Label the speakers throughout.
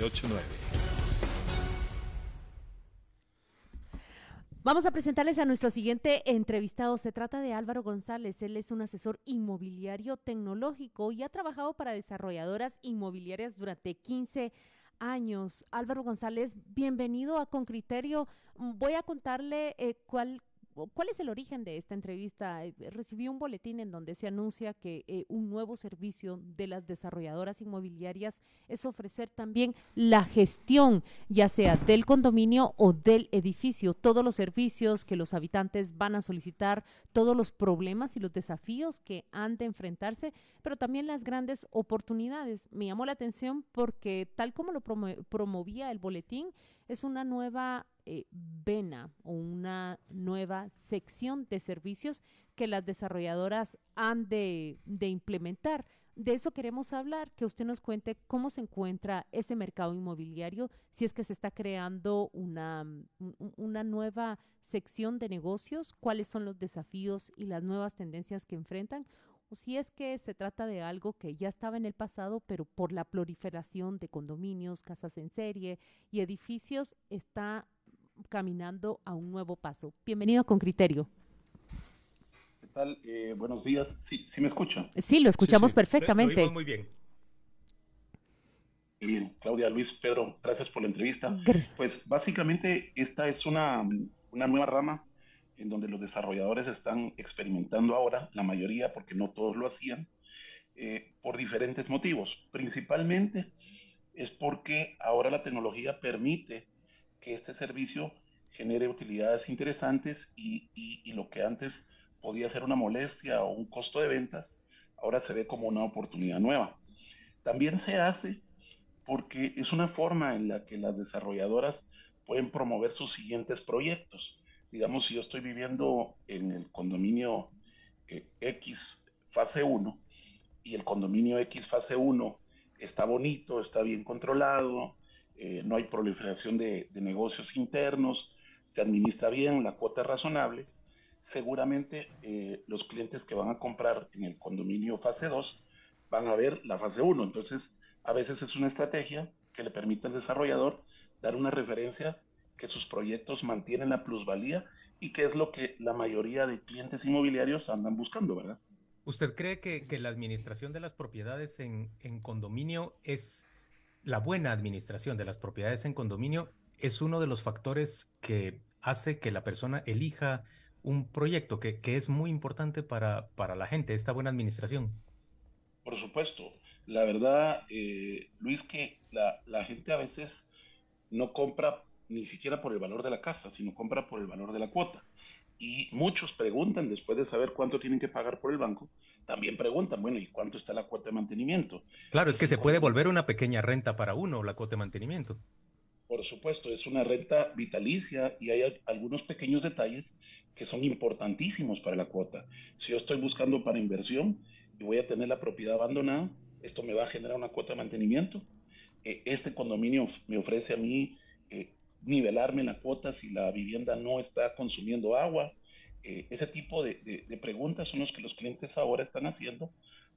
Speaker 1: 989.
Speaker 2: Vamos a presentarles a nuestro siguiente entrevistado. Se trata de Álvaro González. Él es un asesor inmobiliario tecnológico y ha trabajado para desarrolladoras inmobiliarias durante 15 años. Álvaro González, bienvenido a Con Criterio. Voy a contarle eh, cuál ¿Cuál es el origen de esta entrevista? Eh, recibí un boletín en donde se anuncia que eh, un nuevo servicio de las desarrolladoras inmobiliarias es ofrecer también la gestión, ya sea del condominio o del edificio, todos los servicios que los habitantes van a solicitar, todos los problemas y los desafíos que han de enfrentarse, pero también las grandes oportunidades. Me llamó la atención porque tal como lo promovía el boletín, es una nueva eh, vena o una nueva sección de servicios que las desarrolladoras han de, implementar. De eso queremos hablar, que usted nos cuente cómo se encuentra ese mercado inmobiliario, si es que se está creando una, una nueva sección de negocios, cuáles son los desafíos y las nuevas tendencias que enfrentan, o si es que se trata de algo que ya estaba en el pasado, pero por la proliferación de condominios, casas en serie y edificios está caminando a un nuevo paso. Bienvenido con criterio.
Speaker 3: ¿Qué tal? Eh, buenos días. ¿Sí, ¿Sí me escucha?
Speaker 2: Sí, lo escuchamos perfectamente.
Speaker 1: muy bien.
Speaker 3: Bien, Claudia, Luis, Pedro, gracias por la entrevista. Pues básicamente esta es una, una nueva rama en donde los desarrolladores están experimentando ahora, la mayoría, porque no todos lo hacían, eh, por diferentes motivos. Principalmente es porque ahora la tecnología permite que este servicio genere utilidades interesantes y, lo que antes podía ser una molestia o un costo de ventas, ahora se ve como una oportunidad nueva. También se hace porque es una forma en la que las desarrolladoras pueden promover sus siguientes proyectos digamos, si yo estoy viviendo en el condominio eh, X fase 1 y el condominio X fase 1 está bonito, está bien controlado, eh, no hay proliferación de, negocios internos, se administra bien, la cuota es razonable, seguramente eh, los clientes que van a comprar en el condominio fase 2 van a ver la fase 1. Entonces, a veces es una estrategia que le permite al desarrollador dar una referencia que sus proyectos mantienen la plusvalía y que es lo que la mayoría de clientes inmobiliarios andan buscando, ¿verdad?
Speaker 1: ¿Usted cree que, la administración de las propiedades en, condominio es la buena administración de las propiedades en condominio? Es uno de los factores que hace que la persona elija un proyecto que, es muy importante para, para, la gente, esta buena administración.
Speaker 3: Por supuesto. La verdad, eh, Luis, que la, la gente a veces no compra ni siquiera por el valor de la casa, sino compra por el valor de la cuota. Y muchos preguntan, después de saber cuánto tienen que pagar por el banco, también preguntan, bueno, ¿y cuánto está la cuota de mantenimiento?
Speaker 1: Claro, es que se puede volver una pequeña renta para uno, la cuota de mantenimiento.
Speaker 3: Por supuesto, es una renta vitalicia y hay algunos pequeños detalles que son importantísimos para la cuota. Si yo estoy buscando para inversión y voy a tener la propiedad abandonada, esto me va a generar una cuota de mantenimiento. Eh, este condominio me ofrece a mí eh, nivelarme la cuota si la vivienda no está consumiendo agua. Eh, ese tipo de, preguntas son los que los clientes ahora están haciendo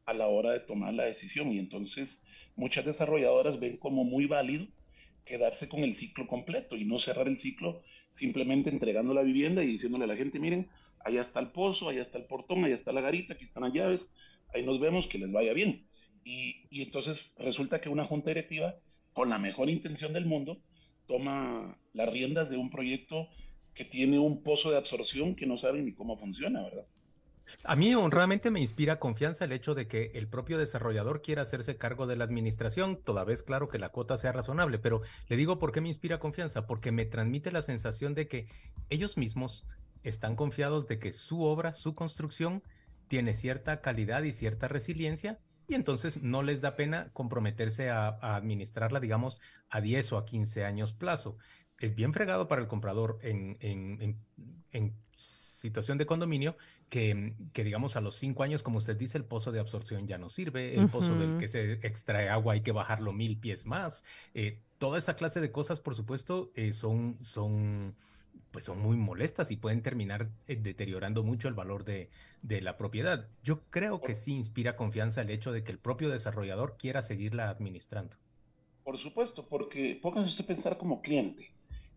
Speaker 3: a la hora de tomar la decisión y entonces muchas desarrolladoras ven como muy válido quedarse con el ciclo completo y no cerrar el ciclo simplemente entregando la vivienda y diciéndole a la gente, miren, allá está el pozo, allá está el portón, allá está la garita, aquí están las llaves, ahí nos vemos, que les vaya bien. Y, y entonces resulta que una junta directiva, con la mejor intención del mundo, toma las riendas de un proyecto que tiene un pozo de absorción que no sabe ni cómo funciona, ¿verdad?
Speaker 1: A mí honradamente me inspira confianza el hecho de que el propio desarrollador quiera hacerse cargo de la administración, toda vez claro que la cuota sea razonable, pero le digo por qué me inspira confianza, porque me transmite la sensación de que ellos mismos están confiados de que su obra, su construcción, tiene cierta calidad y cierta resiliencia y entonces no les da pena comprometerse a, administrarla, digamos, a 10 o a 15 años plazo. Es bien fregado para el comprador en, en, situación de condominio que, que, digamos, a los 5 años, como usted dice, el pozo de absorción ya no sirve, el pozo del que se extrae agua hay que bajarlo mil pies más. Eh, toda esa clase de cosas, por supuesto, eh, son... son pues son muy molestas y pueden terminar eh, deteriorando mucho el valor de, la propiedad. Yo creo que sí inspira confianza el hecho de que el propio desarrollador quiera seguirla administrando.
Speaker 3: Por supuesto, porque póngase usted a pensar como cliente.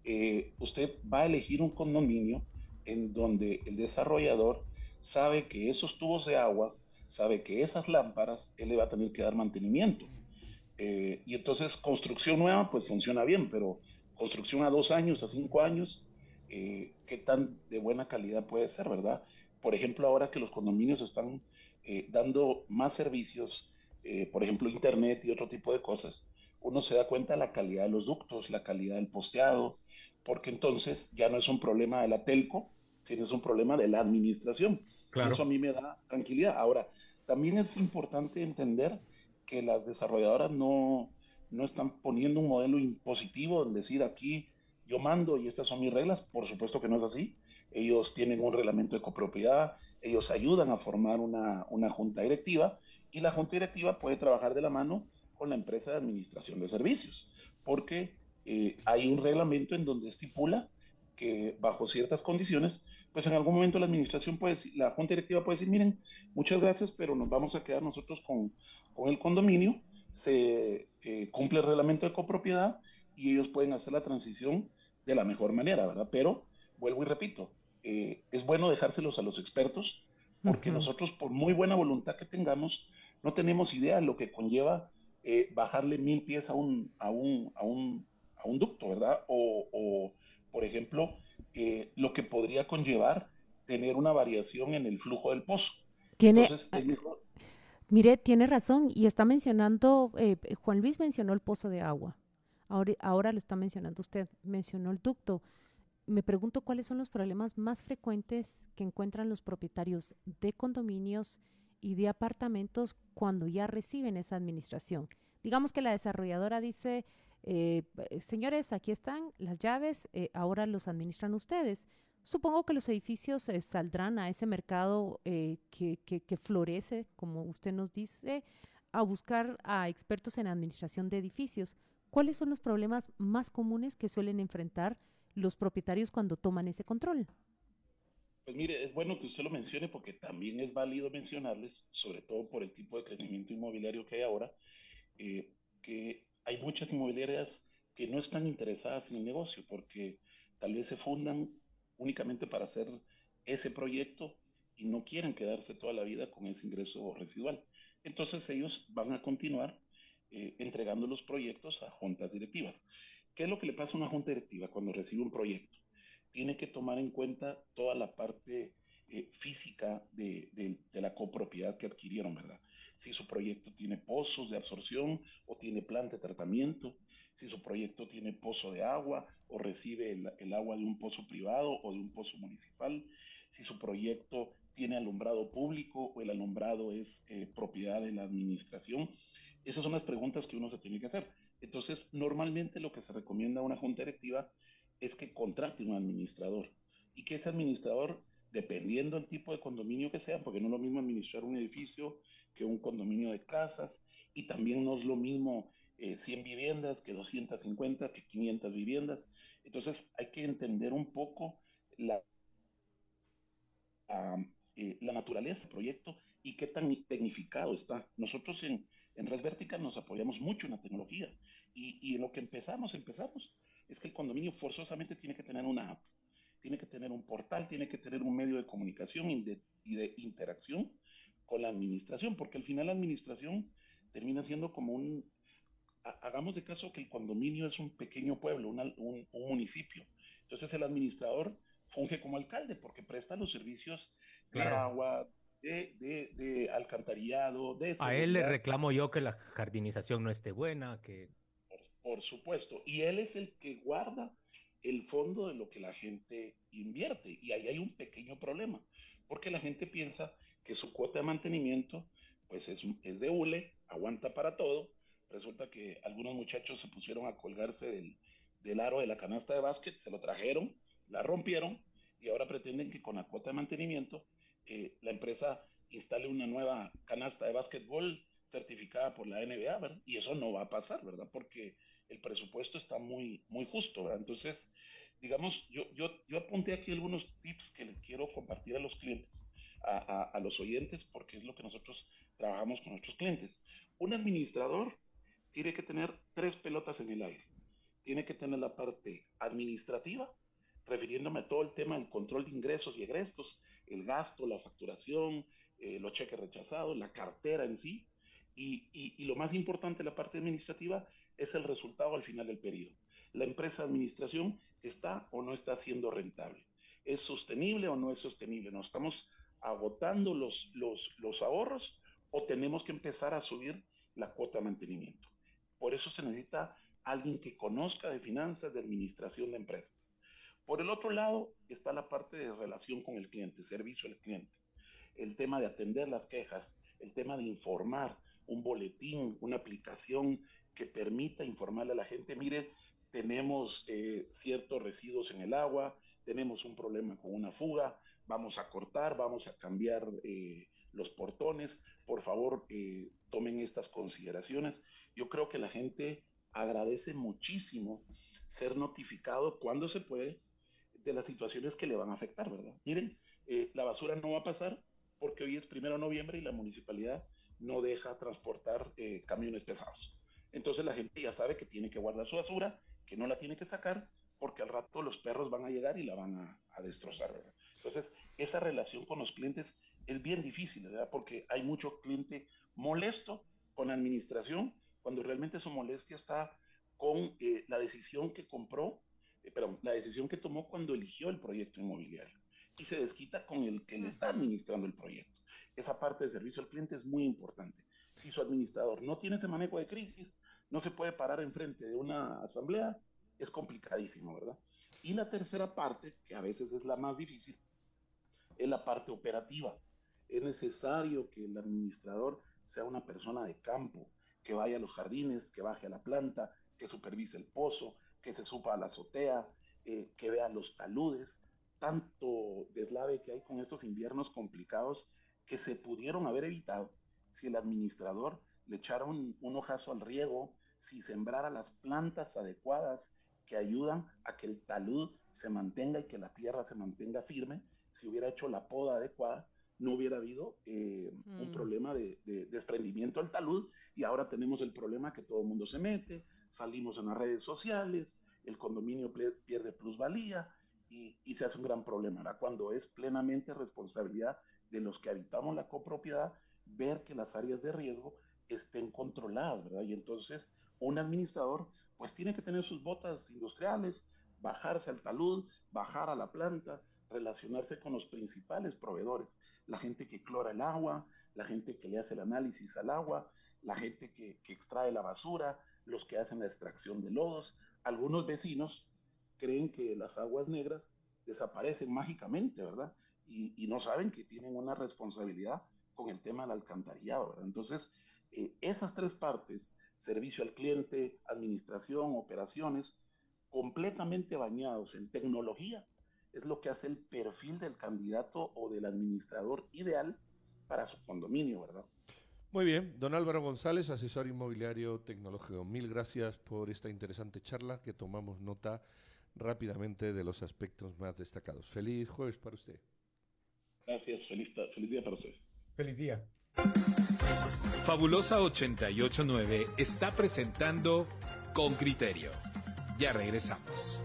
Speaker 3: Eh, usted va a elegir un condominio en donde el desarrollador sabe que esos tubos de agua, sabe que esas lámparas, él le va a tener que dar mantenimiento. Eh, y entonces construcción nueva, pues funciona bien, pero construcción a dos años, a cinco años, eh, ¿qué tan de buena calidad puede ser, verdad? Por ejemplo, ahora que los condominios están dando más servicios, por ejemplo, internet y otro tipo de cosas, uno se da cuenta de la calidad de los ductos, la calidad del posteado, porque entonces ya no es un problema de la telco, sino es un problema de la administración. Eso a mí me da tranquilidad. Ahora, también es importante entender que las desarrolladoras no, no están poniendo un modelo impositivo en decir aquí yo mando y estas son mis reglas. Por supuesto que no es así. Ellos tienen un reglamento de copropiedad, ellos ayudan a formar una, una junta directiva y la junta directiva puede trabajar de la mano con la empresa de administración de servicios, porque eh, hay un reglamento en donde estipula que bajo ciertas condiciones, pues en algún momento la administración puede decir, la junta directiva puede decir, miren, muchas gracias, pero nos vamos a quedar nosotros con, con el condominio, se eh, cumple el reglamento de copropiedad y ellos pueden hacer la transición de la mejor manera, ¿verdad? Pero, vuelvo y repito, eh, es bueno dejárselos a los expertos, porque nosotros, por muy buena voluntad que tengamos, no tenemos idea de lo que conlleva eh, bajarle mil pies a un, a un, a un, a un ducto, ¿verdad? O, por ejemplo, eh, lo que podría conllevar tener una variación en el flujo del pozo.
Speaker 2: Tiene, ah, Mire, tiene razón y está mencionando, eh, Juan Luis mencionó el pozo de agua. Ahora, ahora lo está mencionando usted, mencionó el ducto. Me pregunto cuáles son los problemas más frecuentes que encuentran los propietarios de condominios y de apartamentos cuando ya reciben esa administración. Digamos que la desarrolladora dice, eh, señores, aquí están las llaves, eh, ahora los administran ustedes. Supongo que los edificios eh, saldrán a ese mercado que, que, florece, como usted nos dice, a buscar a expertos en administración de edificios. ¿Cuáles son los problemas más comunes que suelen enfrentar los propietarios cuando toman ese control?
Speaker 3: Pues mire, es bueno que usted lo mencione porque también es válido mencionarles, sobre todo por el tipo de crecimiento inmobiliario que hay ahora, eh, que hay muchas inmobiliarias que no están interesadas en el negocio porque tal vez se fundan únicamente para hacer ese proyecto y no quieren quedarse toda la vida con ese ingreso residual. Entonces ellos van a continuar eh, entregando los proyectos a juntas directivas. ¿Qué es lo que le pasa a una junta directiva cuando recibe un proyecto? tiene que tomar en cuenta toda la parte eh, física de, la copropiedad que adquirieron, ¿verdad? Si su proyecto tiene pozos de absorción o tiene planta de tratamiento, si su proyecto tiene pozo de agua o recibe el, agua de un pozo privado o de un pozo municipal, si su proyecto tiene alumbrado público o el alumbrado es eh, propiedad de la administración. Esas son las preguntas que uno se tiene que hacer. Entonces, normalmente lo que se recomienda a una junta directiva es que contrate un administrador y que ese administrador, dependiendo del tipo de condominio que sea, porque no es lo mismo administrar un edificio que un condominio de casas y también no es lo mismo 100 eh, viviendas que 250, que 500 viviendas. Entonces hay que entender un poco la, eh, la naturaleza del proyecto y qué tan tecnificado está. Nosotros en, en Res Vertical nos apoyamos mucho en la tecnología y, y en lo que empezamos, empezamos es que el condominio forzosamente tiene que tener una app, tiene que tener un portal, tiene que tener un medio de comunicación y de, interacción con la administración, porque al final la administración termina siendo como un, hagamos de caso que el condominio es un pequeño pueblo, un, municipio. Entonces el administrador funge como alcalde porque presta los servicios de agua, de, alcantarillado, de...
Speaker 1: A él le reclamo yo que la jardinización no esté buena, que
Speaker 3: por supuesto. Y él es el que guarda el fondo de lo que la gente invierte. Y ahí hay un pequeño problema, porque la gente piensa que su cuota de mantenimiento pues es, es de hule, aguanta para todo. Resulta que algunos muchachos se pusieron a colgarse del, del aro de la canasta de básquet, se lo trajeron, la rompieron y ahora pretenden que con la cuota de mantenimiento eh, la empresa instale una nueva canasta de básquetbol certificada por la NBA, ¿verdad? Y eso no va a pasar, ¿verdad? Porque el presupuesto está muy, muy justo, ¿verdad? Entonces, digamos, yo, yo, yo apunté aquí algunos tips que les quiero compartir a los clientes, a, los oyentes, porque es lo que nosotros trabajamos con nuestros clientes. Un administrador tiene que tener tres pelotas en el aire. Tiene que tener la parte administrativa, refiriéndome a todo el tema del control de ingresos y egrestos, el gasto, la facturación, eh, los cheques rechazados, la cartera en sí. Y, y, lo más importante, la parte administrativa, es el resultado al final del periodo. La empresa de administración está o no está siendo rentable. ¿Es sostenible o no es sostenible? ¿Nos estamos agotando los, los, los ahorros o tenemos que empezar a subir la cuota de mantenimiento? Por eso se necesita alguien que conozca de finanzas, de administración de empresas. Por el otro lado está la parte de relación con el cliente, servicio al cliente, el tema de atender las quejas, el tema de informar, un boletín, una aplicación que permita informarle a la gente, mire, tenemos eh, ciertos residuos en el agua, tenemos un problema con una fuga, vamos a cortar, vamos a cambiar eh, los portones, por favor eh, tomen estas consideraciones. Yo creo que la gente agradece muchísimo ser notificado cuando se puede de las situaciones que le van a afectar, ¿verdad? Miren, eh, la basura no va a pasar porque hoy es primero de noviembre y la municipalidad no deja transportar camiones pesados. Entonces la gente ya sabe que tiene que guardar su basura, que no la tiene que sacar, porque al rato los perros van a llegar y la van a, a destrozar, ¿verdad? Entonces, esa relación con los clientes es bien difícil, ¿verdad? Porque hay mucho cliente molesto con la administración cuando realmente su molestia está con eh, la decisión que compró eh, perdón, la decisión que tomó cuando eligió el proyecto inmobiliario y se desquita con el que le está administrando el proyecto. Esa parte de servicio al cliente es muy importante. Si su administrador no tiene ese manejo de crisis, no se puede parar enfrente de una asamblea, es complicadísimo, ¿verdad? Y la tercera parte, que a veces es la más difícil, es la parte operativa. Es necesario que el administrador sea una persona de campo, que vaya a los jardines, que baje a la planta, que supervise el pozo, que se suba a la azotea, eh, que vea los taludes, tanto deslave que hay con estos inviernos complicados que se pudieron haber evitado si el administrador le echara un, un ojazo al riego, si sembrara las plantas adecuadas que ayudan a que el talud se mantenga y que la tierra se mantenga firme, si hubiera hecho la poda adecuada, no hubiera habido eh, un mm. problema de, de, desprendimiento del talud y ahora tenemos el problema que todo el mundo se mete, salimos en las redes sociales, el condominio pierde plusvalía y, y se hace un gran problema. ¿verdad? Cuando es plenamente responsabilidad de los que habitamos la copropiedad ver que las áreas de riesgo estén controladas, ¿verdad? Y entonces un administrador pues tiene que tener sus botas industriales, bajarse al talud, bajar a la planta, relacionarse con los principales proveedores, la gente que clora el agua, la gente que le hace el análisis al agua, la gente que, que extrae la basura, los que hacen la extracción de lodos. Algunos vecinos creen que las aguas negras desaparecen mágicamente, ¿verdad? Y, no saben que tienen una responsabilidad con el tema del alcantarillado, ¿verdad? Entonces, eh, esas tres partes, servicio al cliente, administración, operaciones, completamente bañados en tecnología, es lo que hace el perfil del candidato o del administrador ideal para su condominio, ¿verdad?
Speaker 4: Muy bien, don Álvaro González, asesor inmobiliario tecnológico. Mil gracias por esta interesante charla que tomamos nota rápidamente de los aspectos más destacados. Feliz jueves para usted.
Speaker 3: Gracias, feliz, feliz día para ustedes.
Speaker 1: Feliz día.
Speaker 5: Fabulosa 889 está presentando Con Criterio. Ya regresamos.